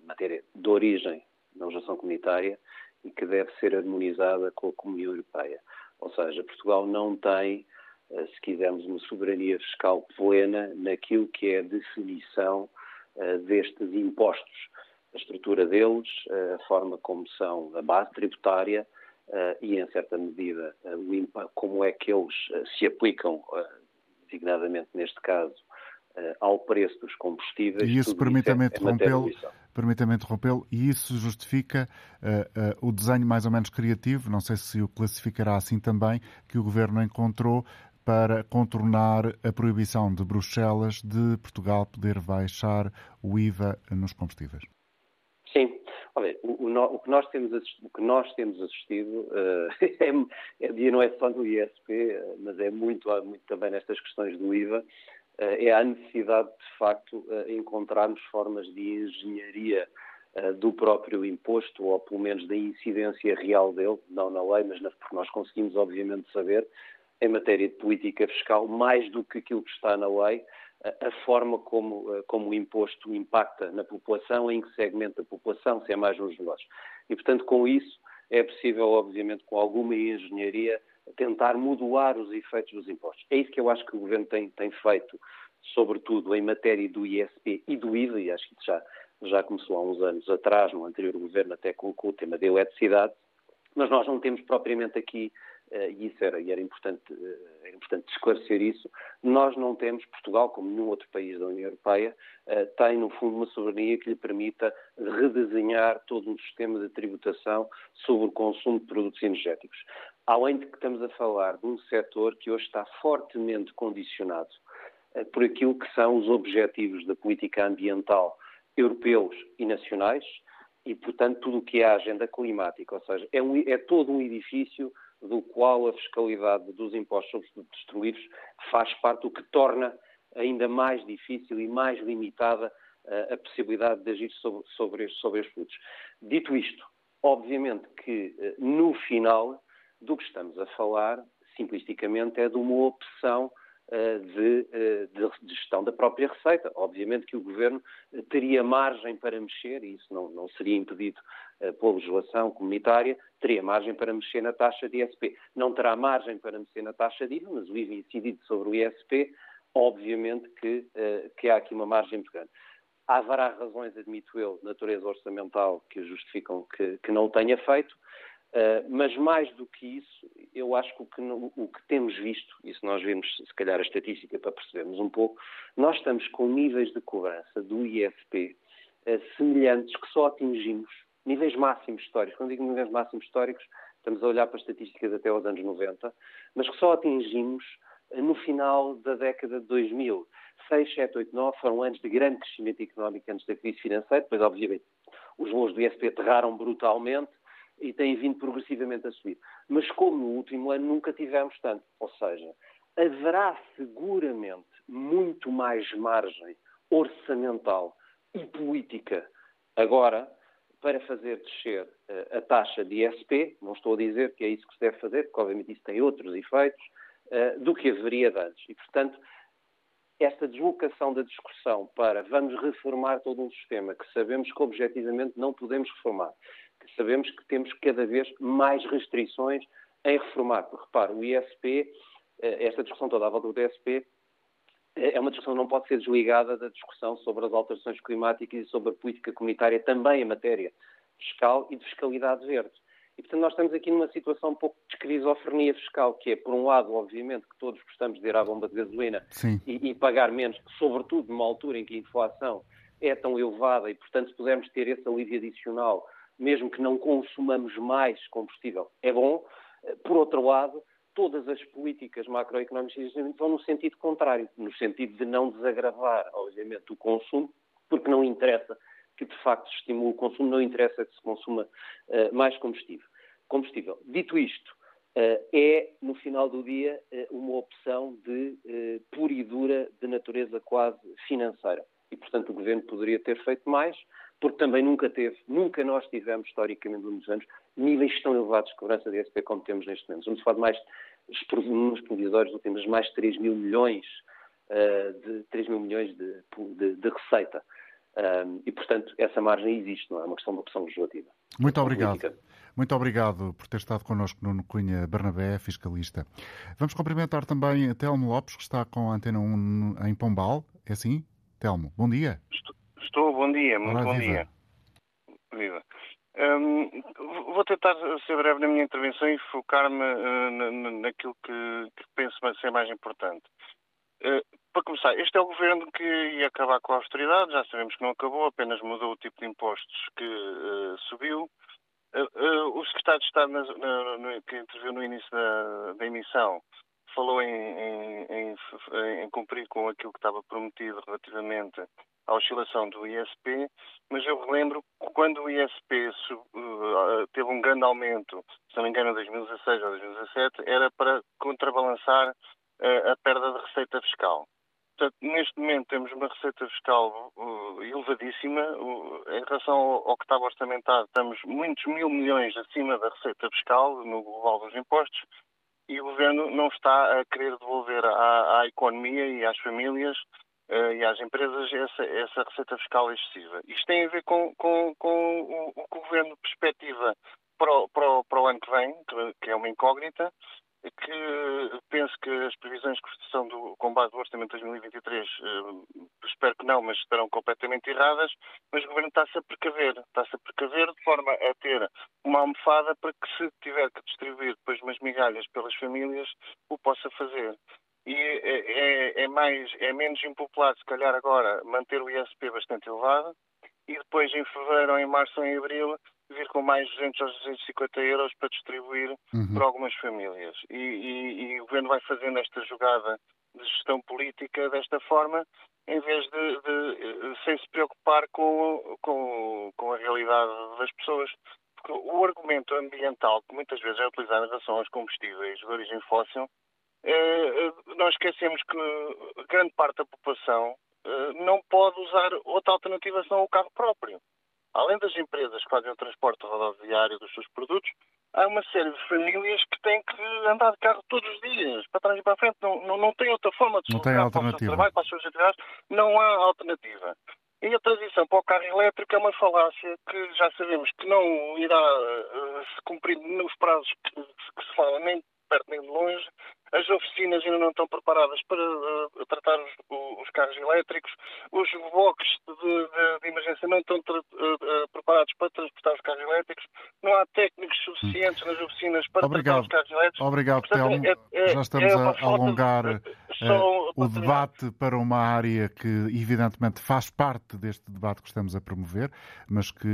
matéria de origem da legislação comunitária e que deve ser harmonizada com a Comunidade Europeia. Ou seja, Portugal não tem eh, se quisermos, uma soberania fiscal plena naquilo que é a definição eh, destes impostos, a estrutura deles, eh, a forma como são a base tributária e, em certa medida, como é que eles se aplicam, designadamente neste caso, ao preço dos combustíveis. E isso, permita-me é, interrompê-lo, permita-me interrompê-lo, e isso justifica uh, uh, o desenho mais ou menos criativo, não sei se o classificará assim também, que o Governo encontrou para contornar a proibição de Bruxelas de Portugal poder baixar o IVA nos combustíveis? Olha, o, o, o, que nós temos assistido, o que nós temos assistido uh, é, é, não é só no ISP, uh, mas é muito, muito também nestas questões do IVA, uh, é a necessidade de, facto, encontrarmos formas de engenharia do próprio imposto, ou pelo menos da incidência real dele, não na lei, mas na, porque nós conseguimos, obviamente, saber em matéria de política fiscal, mais do que aquilo que está na lei, a forma como, eh, como o imposto impacta na população, em que segmento da população, se é mais nos negócios. E, portanto, com isso, é possível, obviamente, com alguma engenharia, tentar modular os efeitos dos impostos. É isso que eu acho que o Governo tem, tem feito, sobretudo em matéria do ISP e do IVA, e acho que já, já começou há uns anos atrás, no anterior Governo até colocou o tema da eletricidade, mas nós não temos propriamente aqui e isso era, e era importante, eh, era importante esclarecer isso, nós não temos, Portugal, como nenhum outro país da União Europeia, eh, tem, no fundo, uma soberania que lhe permita redesenhar todo um sistema de tributação sobre o consumo de produtos energéticos. Além de que estamos a falar de um setor que hoje está fortemente condicionado por aquilo que são os objetivos da política ambiental europeus e nacionais e, portanto, tudo o que é a agenda climática. Ou seja, é, um, é todo um edifício do qual a fiscalidade dos impostos sobre os destruídos faz parte, o que torna ainda mais difícil e mais limitada uh, a possibilidade de agir sobre, sobre, estes, sobre estes produtos. Dito isto, obviamente que uh, no final do que estamos a falar, simplificamente, é de uma opção de, de, gestão da própria receita. Obviamente que o Governo teria margem para mexer, e isso não, não seria impedido eh, pela legislação comunitária, teria margem para mexer na taxa de ISP. Não terá margem para mexer na taxa de IVA, mas o IVA incidido sobre o ISP, obviamente que, que há aqui uma margem muito grande. Haverá razões, admito eu, natureza orçamental que justificam que, que não o tenha feito, uh, mas mais do que isso, eu acho que o, que o que temos visto, e se nós vimos se calhar a estatística para percebermos um pouco, nós estamos com níveis de cobrança do ISP uh, semelhantes que só atingimos níveis máximos históricos. Quando digo níveis máximos históricos, estamos a olhar para estatísticas até aos anos 90, mas que só atingimos eh, no final da década de 2000. 6, 7, 8, 9 foram anos de grande crescimento económico antes da crise financeira, depois, obviamente, os voos do ISP aterraram brutalmente e têm vindo progressivamente a subir. Mas como no último ano nunca tivemos tanto, ou seja, haverá seguramente muito mais margem orçamental e política agora para fazer descer uh, a taxa de ISP, não estou a dizer que é isso que se deve fazer, porque obviamente isso tem outros efeitos, uh, do que haveria de antes. E, portanto, esta deslocação da discussão para vamos reformar todo um sistema que sabemos que objetivamente não podemos reformar, que sabemos que temos cada vez mais restrições em reformar. Porque, repare, o ISP, eh, esta discussão toda à volta do ISP, é uma discussão que não pode ser desligada da discussão sobre as alterações climáticas e sobre a política comunitária também em matéria fiscal e de fiscalidade verde. E, portanto, nós estamos aqui numa situação um pouco de esquizofrenia fiscal, que é, por um lado, obviamente, que todos gostamos de ir à bomba de gasolina e, e, pagar menos, sobretudo numa altura em que a inflação é tão elevada e, portanto, se pudermos ter esse alívio adicional, mesmo que não consumamos mais combustível, é bom. Por outro lado, todas as políticas macroeconómicas vão no sentido contrário, no sentido de não desagravar, obviamente, o consumo, porque não interessa que de facto se estimule o consumo, não interessa que se consuma uh, mais combustível. combustível. Dito isto, uh, é, no final do dia, uh, uma opção de pura e dura de natureza quase financeira. E, portanto, o Governo poderia ter feito mais, porque também nunca teve, nunca nós tivemos, historicamente, nos anos, níveis tão elevados de cobrança de SP como temos neste momento. Vamos falar de mais, nos provisórios últimos, mais de 3 mil milhões, de, 3 mil milhões de, de, de receita. Um, e, portanto, essa margem existe, não é uma questão de opção legislativa. Muito obrigado. Política. Muito obrigado por ter estado connosco, Nuno Cunha Bernabé, fiscalista. Vamos cumprimentar também a Telmo Lopes, que está com a Antena 1 em Pombal. É assim? Telmo, bom dia. Estou, estou bom dia, muito Olá, bom viva. dia. Viva. Um, vou tentar ser breve na minha intervenção e focar-me uh, naquilo que, que penso ser mais importante. Uh, para começar, este é o governo que ia acabar com a austeridade, já sabemos que não acabou, apenas mudou o tipo de impostos que uh, subiu. O secretário de Estado na, na, no, que interviu no início da, da emissão falou em, em, em, em, cumprir com aquilo que estava prometido relativamente à oscilação do ISP, mas eu relembro que quando o ISP sub, teve um grande aumento, se não me engano, em 2016 ou 2017, era para contrabalançar a perda de receita fiscal. Portanto, neste momento temos uma receita fiscal uh, elevadíssima. Em relação ao, ao, que estava orçamentado, estamos muitos mil milhões acima da receita fiscal no global dos impostos e o Governo não está a querer devolver à, à economia e às famílias e às empresas essa, essa, receita fiscal excessiva. Isto tem a ver com, com, com o, o, que o Governo perspectiva para o, para o, para o ano que vem, que, que é uma incógnita, que penso que as previsões de construção do combate do Orçamento de 2023, eh, espero que não, mas estarão completamente erradas, mas o Governo está-se a precaver, está-se a precaver de forma a ter uma almofada para que se tiver que distribuir depois umas migalhas pelas famílias, o possa fazer. E é, é, é mais, é menos impopular, se calhar agora, manter o ISP bastante elevado e depois em fevereiro ou em março ou em abril vir com mais 200 ou 250 euros para distribuir uhum. para algumas famílias. E, e, e, o governo vai fazendo esta jogada de gestão política desta forma, em vez de, de sem se preocupar com, com, com a realidade das pessoas. Porque o argumento ambiental que muitas vezes é utilizado em relação aos combustíveis de origem fóssil, nós esquecemos que grande parte da população eh, não pode usar outra alternativa senão o carro próprio além das empresas que fazem o transporte rodoviário dos seus produtos, há uma série de famílias que têm que andar de carro todos os dias, para trás e para a frente. Não, não, não tem outra forma de se para o trabalho, para as suas atividades. Não há alternativa. E a transição para o carro elétrico é uma falácia que já sabemos que não irá uh, se cumprir nos prazos que, que se fala, nem perto nem de longe. As oficinas ainda não estão preparadas para uh, tratar os, os, carros elétricos. Os boxes de, de, de emergência não estão uh, preparados para transportar os carros elétricos. Não há técnicos suficientes nas oficinas para Obrigado. tratar os carros elétricos. Obrigado, Telmo. É, é, Já estamos é a alongar o debate para uma área que, evidentemente, faz parte deste debate que estamos a promover, mas que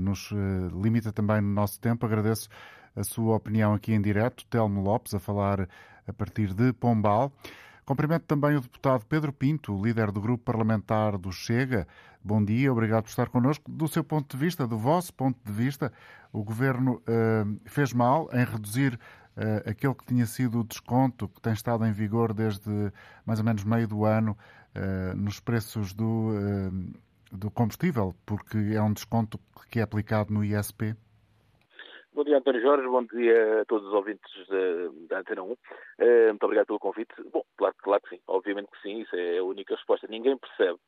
nos limita também no nosso tempo. Agradeço a sua opinião aqui em direto. Telmo Lopes, a falar a partir de Pombal. Cumprimento também o deputado Pedro Pinto, líder do grupo parlamentar do Chega. Bom dia, obrigado por estar connosco. Do seu ponto de vista, do vosso ponto de vista, o governo uh, fez mal em reduzir uh, aquele que tinha sido o desconto que tem estado em vigor desde mais ou menos meio do ano uh, nos preços do, do combustível, porque é um desconto que é aplicado no ISP? Bom dia, António Jorge. Bom dia a todos os ouvintes da, Antena 1. Uh, eh, muito obrigado pelo convite. Bom, claro, claro que sim. Obviamente que sim. Isso é a única resposta. Ninguém percebe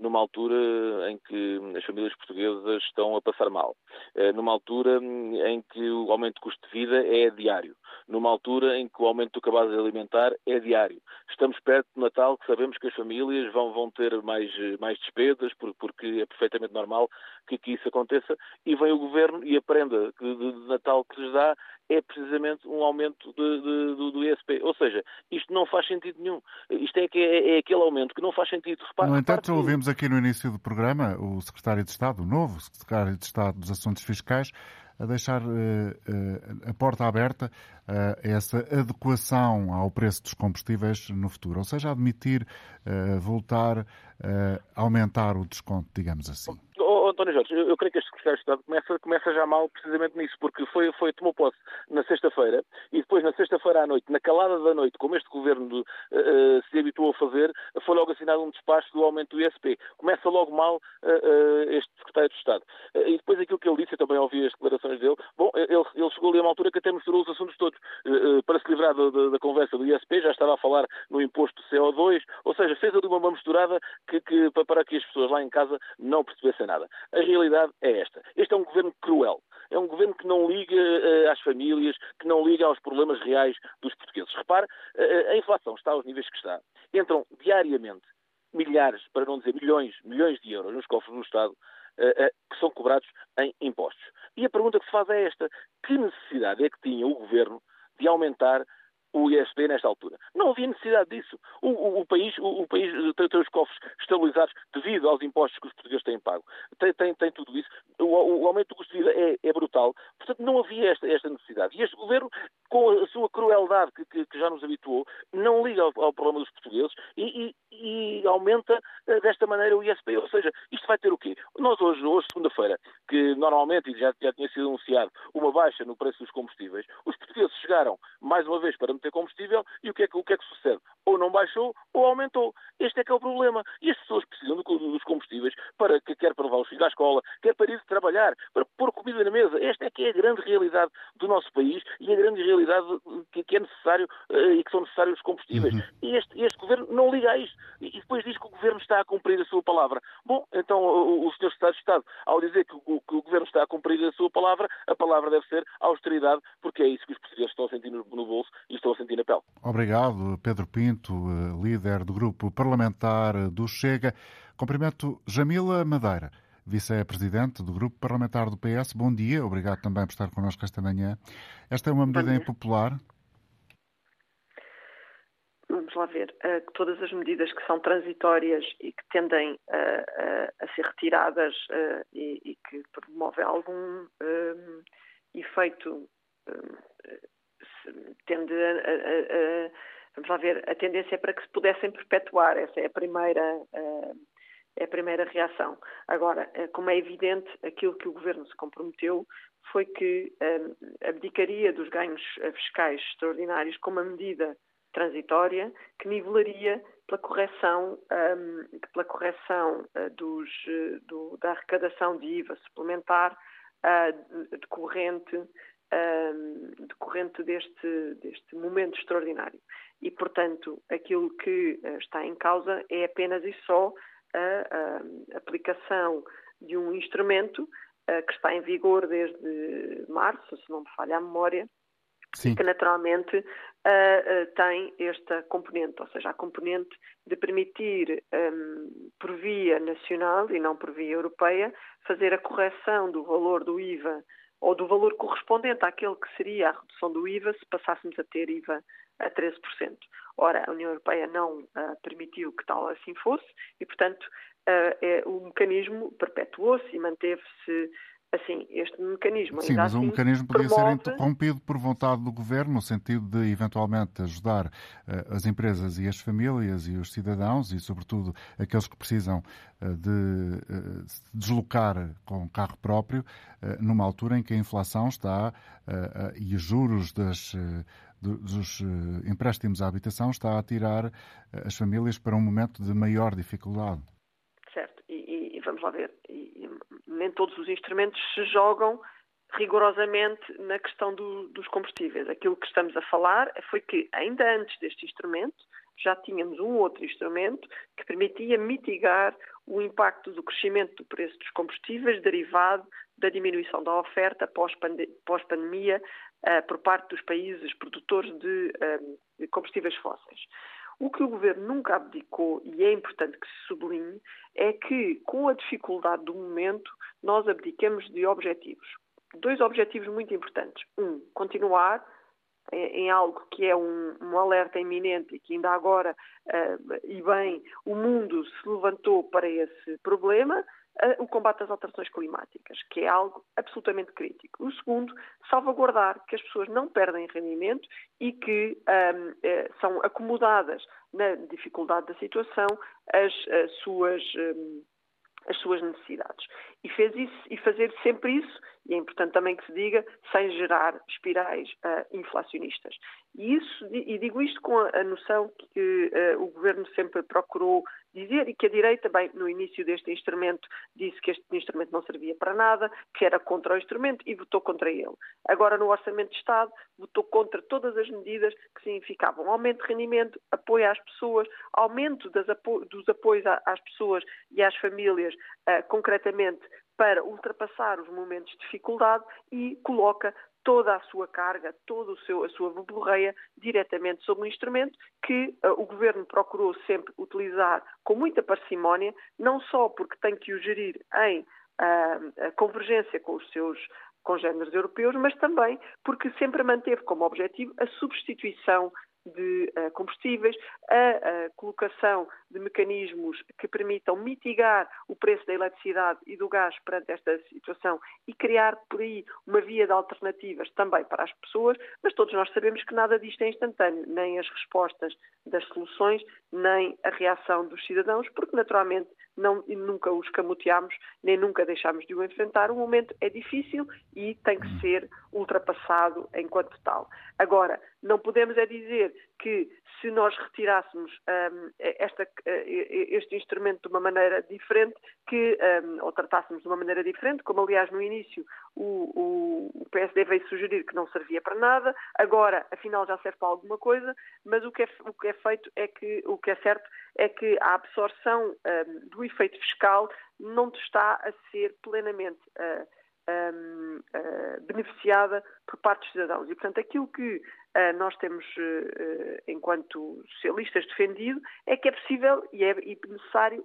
numa altura em que as famílias portuguesas estão a passar mal, uh, numa altura em que o aumento de custo de vida é diário, numa altura em que o aumento do cabaz alimentar é diário. Estamos perto do Natal, que sabemos que as famílias vão, vão ter mais, mais despesas, porque é perfeitamente normal que, que isso aconteça, e vem o Governo e a prenda de, de Natal que lhes dá é precisamente um aumento de, de, do, do ISP. Ou seja, isto não faz sentido nenhum. Isto é, que é, é aquele aumento que não faz sentido. Repare, no entanto, já ouvimos aqui no início do programa o secretário de Estado, o novo secretário de Estado dos Assuntos Fiscais, a deixar uh, a porta aberta a essa adequação ao preço dos combustíveis no futuro, ou seja, admitir voltar a aumentar o desconto, digamos assim. António Jorge, eu, eu, creio que este secretário de Estado começa, começa já mal precisamente nisso, porque foi, foi tomou posse na sexta-feira e depois na sexta-feira à noite, na calada da noite, como este governo uh, se habituou a fazer, foi logo assinado um despacho do aumento do ISP. Começa logo mal uh, este secretário de Estado. e depois aquilo que ele disse, eu também ouvi as declarações dele, bom, ele, ele chegou ali a uma altura que até misturou os assuntos todos. para se livrar da, da, da, conversa do ISP, já estava a falar no imposto do CO2, ou seja, fez ali uma misturada que, que, para que as pessoas lá em casa não percebessem nada. A realidade é esta. Este é um governo cruel. É um governo que não liga uh, às famílias, que não liga aos problemas reais dos portugueses. Repare, uh, a inflação está aos níveis que está. Entram diariamente milhares, para não dizer milhões, milhões de euros nos cofres do Estado que são cobrados em impostos. E a pergunta que se faz é esta. Que necessidade é que tinha o governo de aumentar o ISP nesta altura. Não havia necessidade disso. O, o, o país, o, o, país tem, tem, os cofres estabilizados devido aos impostos que os portugueses têm pago. Tem, tem, tem tudo isso. O, aumento do custo de vida é, é, brutal. Portanto, não havia esta, esta, necessidade. E este governo, com a sua crueldade que, que, que já nos habituou, não liga ao, ao problema dos portugueses e, e, e, aumenta eh, desta maneira o ISP. Ou seja, isto vai ter o quê? Nós hoje, hoje segunda-feira, que normalmente, já, já tinha sido anunciado, uma baixa no preço dos combustíveis, os portugueses chegaram, mais uma vez, para ter combustível e o que, é que, o que é que sucede? Ou não baixou ou aumentou. Este é que é o problema. E as pessoas precisam dos combustíveis para, quer para levar os filhos à escola, quer para ir trabalhar, para pôr comida na mesa. Esta é que é a grande realidade do nosso país e a grande realidade que, que é necessário uh, e que são necessários os combustíveis. Uhum. E este, este governo não liga a isto. E depois diz que o governo está a cumprir a sua palavra. Bom, então o, o Sr. Estado de Estado, ao dizer que o, que o, governo está a cumprir a sua palavra, a palavra deve ser austeridade, porque é isso que os portugueses estão a sentir no, no bolso e estão a sentir na pele. Obrigado, Pedro Pinto, eh, líder do grupo parlamentar do Chega. Cumprimento Jamila Madeira, vice-presidente do grupo parlamentar do PS. Bom dia, obrigado também por estar connosco esta manhã. Esta é uma medida impopular? Vamos lá ver. Uh, todas as medidas que são transitórias e que tendem uh, uh, a ser retiradas e, e, que promovem algum efeito tende a, a, a, vamos lá ver, a tendência é para que se pudessem perpetuar. Essa é a primeira, é a primeira reação. Agora, como é evidente, aquilo que o Governo se comprometeu foi que abdicaria dos ganhos fiscais extraordinários como uma medida transitória que nivelaria pela correção, pela correção dos, do, da arrecadação de IVA suplementar decorrente um, decorrente deste, deste momento extraordinário. E, portanto, aquilo que uh, está em causa é apenas e só a, a aplicação de um instrumento uh, que está em vigor desde março, se não me falha a memória, Sim. que naturalmente uh, uh, tem esta componente, ou seja, a componente de permitir, um, por via nacional e não por via europeia, fazer a correção do valor do IVA ou do valor correspondente àquele que seria a redução do IVA se passássemos a ter IVA a 13%. Ora, a União Europeia não uh, permitiu que tal assim fosse e, portanto, uh, é, o mecanismo perpetuou-se e manteve-se assim, este mecanismo. Sim, mas assim, o mecanismo podia promove... ser interrompido por vontade do governo, no sentido de eventualmente ajudar uh, as empresas e as famílias e os cidadãos e, sobretudo, aqueles que precisam uh, de uh, deslocar com carro próprio, numa altura em que a inflação está e os juros das dos empréstimos à habitação está a tirar as famílias para um momento de maior dificuldade. E, e vamos lá ver, nem todos os instrumentos se jogam rigorosamente na questão do, dos combustíveis. Aquilo que estamos a falar foi que, ainda antes deste instrumento, já tínhamos um outro instrumento que permitia mitigar o impacto do crescimento do preço dos combustíveis derivado da diminuição da oferta pós-pandemia uh, por parte dos países produtores de, de combustíveis fósseis. O que o governo nunca abdicou, e é importante que se sublinhe, é que, com a dificuldade do momento, nós abdicamos de objetivos. Dois objetivos muito importantes. Um, continuar em algo que é um, um, alerta iminente e que ainda agora, uh, e bem, o mundo se levantou para esse problema, o combate às alterações climáticas, que é algo absolutamente crítico. O segundo, salvaguardar que as pessoas não perdem rendimento e que um, eh, são acomodadas na dificuldade da situação as, as suas. Um, as suas necessidades. E fez isso e fazer sempre isso, e é importante também que se diga, sem gerar espirais uh, inflacionistas. E, isso, e digo isto com a, noção que uh, o Governo sempre procurou dizer e que a direita, bem, no início deste instrumento, disse que este instrumento não servia para nada, que era contra o instrumento e votou contra ele. Agora, no Orçamento de Estado, votou contra todas as medidas que significavam aumento de rendimento, apoio às pessoas, aumento apo dos apoios às pessoas e às famílias, uh, concretamente para ultrapassar os momentos de dificuldade e coloca toda a sua carga, toda a sua verborreia diretamente sobre um instrumento que uh, o Governo procurou sempre utilizar com muita parcimónia, não só porque tem que o gerir em uh, convergência com os seus congêneres europeus, mas também porque sempre manteve como objetivo a substituição de uh, combustíveis, a, a, colocação de mecanismos que permitam mitigar o preço da eletricidade e do gás perante esta situação e criar por aí uma via de alternativas também para as pessoas, mas todos nós sabemos que nada disto é instantâneo, nem as respostas das soluções, nem a reação dos cidadãos, porque naturalmente não, nunca os camuteamos, nem nunca deixamos de o enfrentar. O momento é difícil e tem que ser ultrapassado enquanto tal. Agora, não podemos é dizer que se nós retirássemos um, esta, este instrumento de uma maneira diferente, que, um, ou tratássemos de uma maneira diferente, como aliás no início o, o, o, PSD veio sugerir que não servia para nada, agora afinal já serve para alguma coisa, mas o que é, o que é feito é que, o que é certo é que a absorção um, do efeito fiscal não está a ser plenamente uh, um, uh, beneficiada por parte dos cidadãos. E, portanto, aquilo que uh, nós temos, enquanto socialistas, defendido é que é possível e é necessário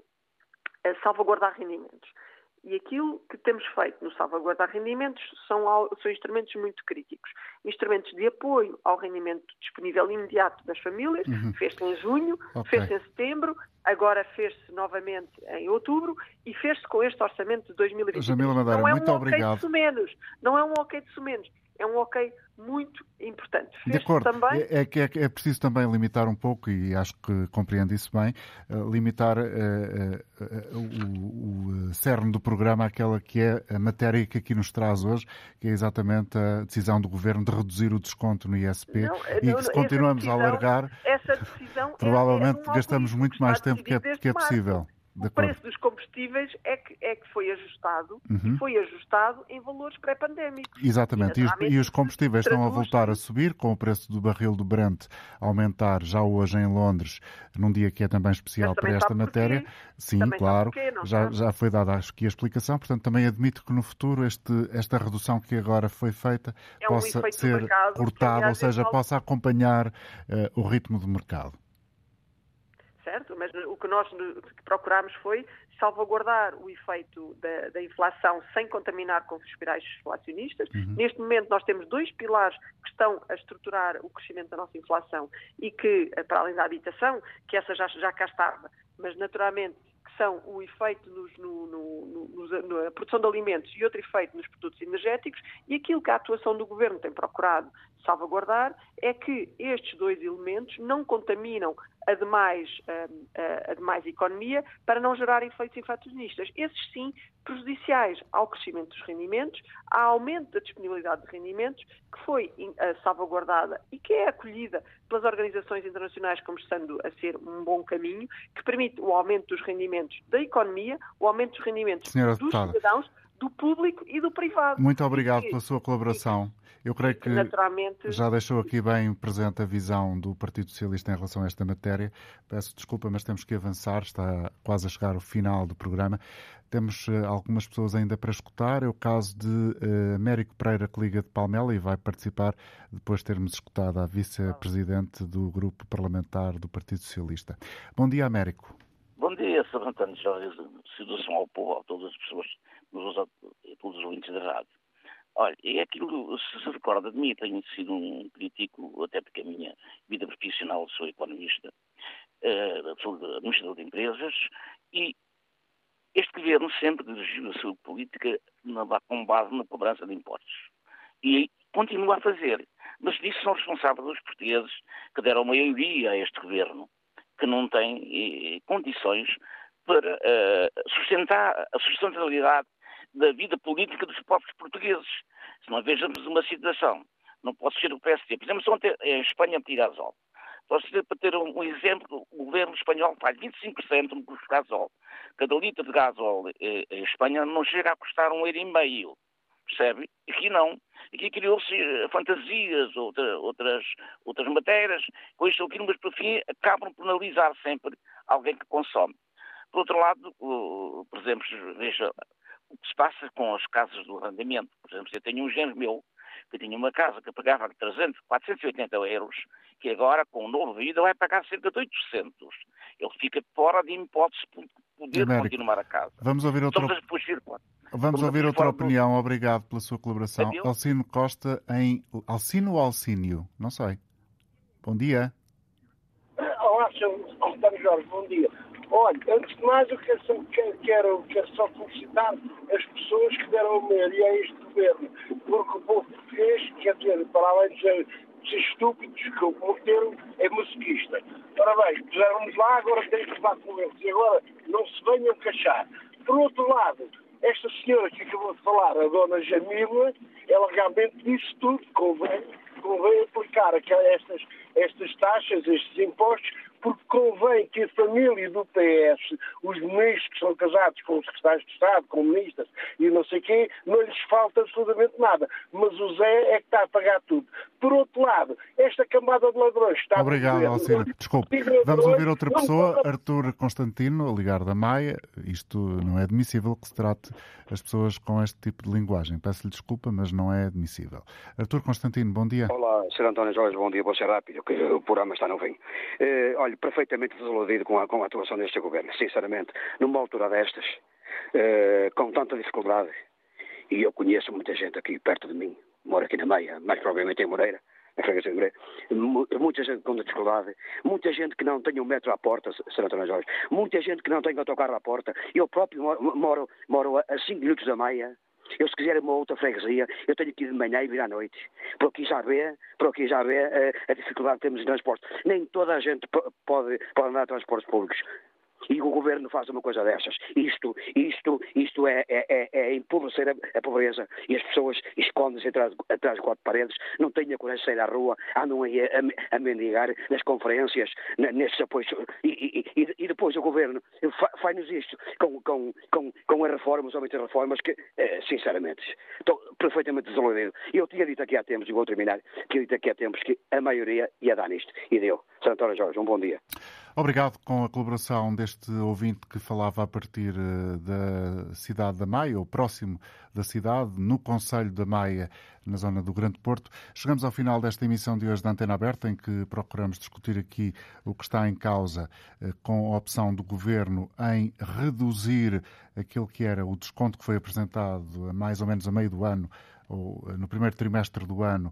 salvaguardar rendimentos. E aquilo que temos feito no salvaguardar rendimentos são, são, instrumentos muito críticos. Instrumentos de apoio ao rendimento disponível imediato das famílias, uhum. fez-se em junho, okay. fez-se em setembro, agora fez-se novamente em outubro e fez-se com este orçamento de 2020. Jamila Madeira, não é muito um obrigado. Ok de menos, não é um ok de menos é um ok muito importante. De acordo. Também... É, é, é, é, preciso também limitar um pouco, e acho que compreendo isso bem, uh, limitar uh, uh, o, o cerne do programa àquela que é a matéria que aqui nos traz hoje, que é exatamente a decisão do Governo de reduzir o desconto no ISP não, e não, que se continuamos decisão, a alargar, provavelmente é, é um gastamos muito mais tempo que é, que é possível. O preço dos combustíveis é que, é que foi ajustado uhum. e foi ajustado em valores pré-pandémicos. Exatamente. E, e, os combustíveis estão a voltar a subir, com o preço do barril do Brent a aumentar já hoje em Londres, num dia que é também especial para esta matéria. Sim, também claro. Porquê, já, já foi dada aqui a explicação, portanto também admito que no futuro este, esta redução que agora foi feita é um possa ser cortada, ou seja, possa acompanhar uh, o ritmo do mercado certo? Mas o que nós procuramos foi salvaguardar o efeito da, da inflação sem contaminar com os espirais inflacionistas. Uhum. Neste momento nós temos dois pilares que estão a estruturar o crescimento da nossa inflação e que, eh, para além da habitação, que essa já, já cá estava, mas naturalmente que são o efeito nos, no, no, no, na produção de alimentos e outro efeito nos produtos energéticos, e aquilo que a atuação do Governo tem procurado salvaguardar é que estes dois elementos não contaminam a demais, a, a demais economia para não gerar efeitos inflacionistas. Esses sim prejudiciais ao crescimento dos rendimentos, ao aumento da disponibilidade de rendimentos, que foi salvaguardada e que é acolhida pelas organizações internacionais como estando a ser um bom caminho, que permite o aumento dos rendimentos da economia, o aumento dos rendimentos Senhora dos deputada. cidadãos, do público e do privado. Muito obrigado pela sua colaboração. Eu creio que Naturalmente... já deixou aqui bem presente a visão do Partido Socialista em relação a esta matéria. Peço desculpa, mas temos que avançar, está quase a chegar o final do programa. Temos uh, algumas pessoas ainda para escutar. É o caso de uh, Américo Pereira, que liga de Palmela e vai participar depois de termos escutado a vice-presidente do grupo parlamentar do Partido Socialista. Bom dia, Américo. Bom dia, Sr. Antônio Jorge. Saudação ao povo, a todas as pessoas, a todos os ouvintes da rádio. Olha, é aquilo, se se recorda de mim, tenho sido um crítico, até porque a minha vida profissional sou economista, uh, sou administrador de empresas e este governo sempre dirigiu a sua política com base na cobrança de impostos. E continua a fazer. Mas disso são responsáveis os portugueses que deram maioria a este governo, que não tem eh, condições para uh, sustentar a sustentabilidade da vida política dos povos portugueses. Se não vejamos uma situação, não pode ser o PSD. Por exemplo, ontem em Espanha gasol. Posso dizer, para ter um, um, exemplo, o governo espanhol faz 25% no custo de gasol. Cada litro de gasol eh, em Espanha não chega a custar um euro e meio. Percebe? Aqui não. Aqui criou-se eh, fantasias, outra, outras, outras matérias, com isto aqui, mas por fim acabam por penalizar sempre alguém que consome. Por outro lado, por exemplo, veja o que se passa com as casas do arrendamento. Por exemplo, eu tenho um género meu que tinha uma casa que pagava 300, 480 euros, que agora, com o novo vida, vai pagar cerca de 800. Ele fica fora de hipótese de poder Américo. continuar a casa. Vamos ouvir outra, Vamos ouvir outra opinião. Obrigado pela sua colaboração. Adeus. Alcino Costa em Alcino ou Alcínio? Não sei. Bom dia. Olá, Sr. Jorge. Bom dia. Olha, antes de mais, eu quero, quero, quero, quero só felicitar as pessoas que deram a maioria a este governo, porque o povo português, quer dizer, para além de ser, estúpidos, que o cometeram, é musiquista. Parabéns, puseram-nos lá, agora têm que levar com eles. E agora não se venham queixar. Por outro lado, esta senhora que acabou de falar, a dona Jamila, ela realmente disse tudo, convém, convém aplicar estas, estas taxas, estes impostos, porque convém que a família do PS, os ministros que são casados com os secretários de Estado, com ministras e não sei quê, não lhes falta absolutamente nada. Mas o Zé é que está a pagar tudo. Por outro lado, esta camada de ladrões está Obrigado, a Alcina. Desculpe. Vamos ouvir outra pessoa, Artur Constantino, a ligar da Maia. Isto não é admissível que se trate as pessoas com este tipo de linguagem. Peço-lhe desculpa, mas não é admissível. Artur Constantino, bom dia. Olá, Sr. António Jorge, bom dia. Vou ser rápido, que o programa está no fim. Eh, olha, perfeitamente desiludido com a, com a atuação deste governo, sinceramente. Numa altura destas, eh, com tanta dificuldade, e eu conheço muita gente aqui perto de mim, moro aqui na Meia, mais provavelmente em Moreira, na freguesia de Moreira, muita gente com dificuldade, muita gente que não tem um metro à porta, Sr. António Jorge, muita gente que não tem autocarro à porta. Eu próprio moro, moro, moro a 5 minutos da Meia, eu, se quiser uma outra freguesia, eu tenho que ir de manhã e vir à noite. Por aqui já vê, por aqui já vê a, eh, a dificuldade que temos de transporte. Nem toda a gente pode, pode andar a transportes públicos e o governo faz uma coisa dessas. Isto, isto, isto é, é, é, é empobrecer a, a, pobreza e as pessoas escondem-se atrás, atrás de quatro paredes, não têm a coragem de sair à rua, andam aí a, a, a mendigar nas conferências, nesses apoios. E, e, e, depois o governo faz-nos isto com, com, com, com as reformas, ou muitas reformas que, eh, sinceramente, estou perfeitamente desiludido. Eu tinha dito aqui há tempos, e vou terminar, tinha dito aqui há tempos que a maioria ia dar nisto. E deu. Santora Jorge, um bom dia. Obrigado com a colaboração deste ouvinte que falava a partir eh, da cidade da Maia, ou próximo da cidade, no Conselho da Maia, na zona do Grande Porto. Chegamos ao final desta emissão de hoje da Antena Aberta, em que procuramos discutir aqui o que está em causa eh, com a opção do Governo em reduzir aquilo que era o desconto que foi apresentado a mais ou menos a meio do ano, ou eh, no primeiro trimestre do ano,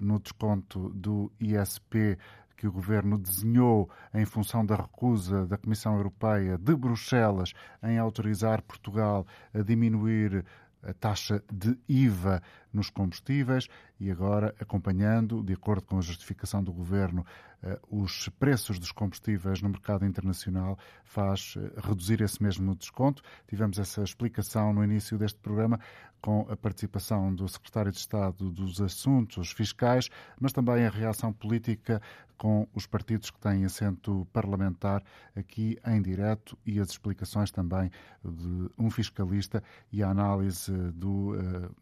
no desconto do ISP que o governo desenhou em função da recusa da Comissão Europeia de Bruxelas em autorizar Portugal a diminuir a taxa de IVA nos combustíveis e agora acompanhando, de acordo com a justificação do governo, eh, os preços dos combustíveis no mercado internacional faz eh, reduzir esse mesmo desconto. Tivemos essa explicação no início deste programa com a participação do secretário de Estado dos Assuntos Fiscais, mas também a reação política com os partidos que têm assento parlamentar aqui em direto e as explicações também de um fiscalista e a análise do uh,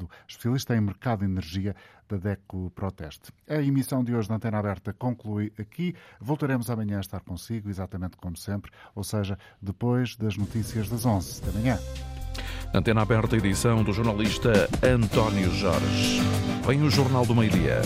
mercado, especialista em mercado de energia da DECO Proteste. A emissão de hoje da Antena Aberta conclui aqui. Voltaremos amanhã a estar consigo, exatamente como sempre, ou seja, depois das notícias das 11 da manhã. Antena Aberta, edição do jornalista António Jorge. Vem o Jornal do Meio-Dia.